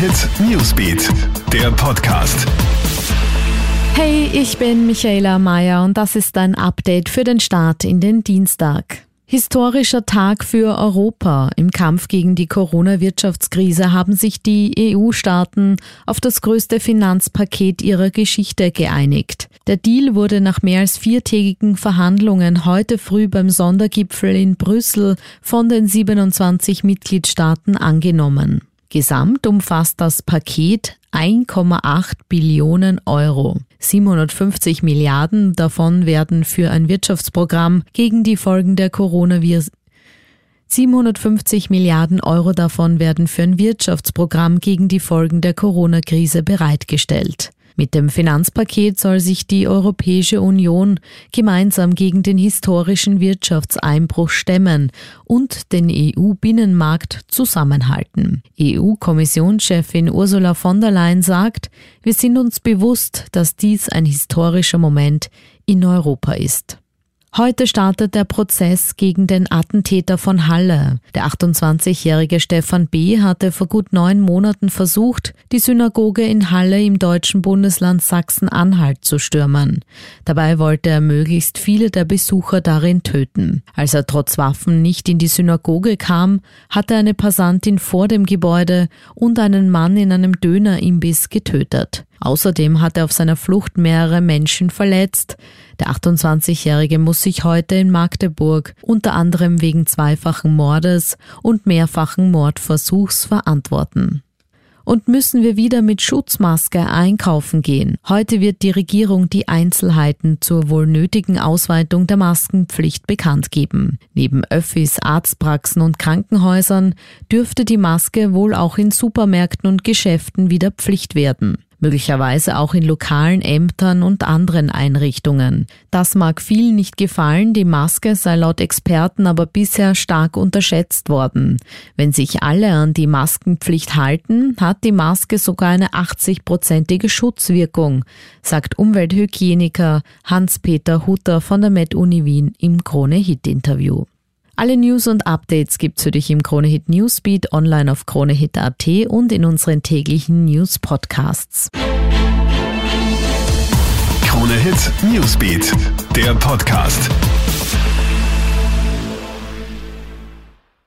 Hit Newsbeat, der Podcast. Hey, ich bin Michaela Mayer und das ist ein Update für den Start in den Dienstag. Historischer Tag für Europa. Im Kampf gegen die Corona-Wirtschaftskrise haben sich die EU-Staaten auf das größte Finanzpaket ihrer Geschichte geeinigt. Der Deal wurde nach mehr als viertägigen Verhandlungen heute früh beim Sondergipfel in Brüssel von den 27 Mitgliedstaaten angenommen. Gesamt umfasst das Paket 1,8 Billionen Euro. 750 Milliarden davon werden für ein Wirtschaftsprogramm gegen die Folgen der Coronavirus 750 Milliarden Euro davon werden für ein Wirtschaftsprogramm gegen die Folgen der Corona-Krise bereitgestellt. Mit dem Finanzpaket soll sich die Europäische Union gemeinsam gegen den historischen Wirtschaftseinbruch stemmen und den EU-Binnenmarkt zusammenhalten. EU-Kommissionschefin Ursula von der Leyen sagt, wir sind uns bewusst, dass dies ein historischer Moment in Europa ist. Heute startet der Prozess gegen den Attentäter von Halle. Der 28-jährige Stefan B. hatte vor gut neun Monaten versucht, die Synagoge in Halle im deutschen Bundesland Sachsen-Anhalt zu stürmen. Dabei wollte er möglichst viele der Besucher darin töten. Als er trotz Waffen nicht in die Synagoge kam, hatte eine Passantin vor dem Gebäude und einen Mann in einem Dönerimbiss getötet. Außerdem hat er auf seiner Flucht mehrere Menschen verletzt. Der 28-Jährige muss sich heute in Magdeburg unter anderem wegen zweifachen Mordes und mehrfachen Mordversuchs verantworten. Und müssen wir wieder mit Schutzmaske einkaufen gehen? Heute wird die Regierung die Einzelheiten zur wohl nötigen Ausweitung der Maskenpflicht bekannt geben. Neben Öffis, Arztpraxen und Krankenhäusern dürfte die Maske wohl auch in Supermärkten und Geschäften wieder Pflicht werden möglicherweise auch in lokalen Ämtern und anderen Einrichtungen. Das mag vielen nicht gefallen, die Maske sei laut Experten aber bisher stark unterschätzt worden. Wenn sich alle an die Maskenpflicht halten, hat die Maske sogar eine 80-prozentige Schutzwirkung, sagt Umwelthygieniker Hans-Peter Hutter von der Med-Uni Wien im Krone-Hit-Interview. Alle News und Updates gibt's für dich im Kronehit Newsbeat online auf kronehit.at und in unseren täglichen News Podcasts. Kronehit Newsbeat, der Podcast.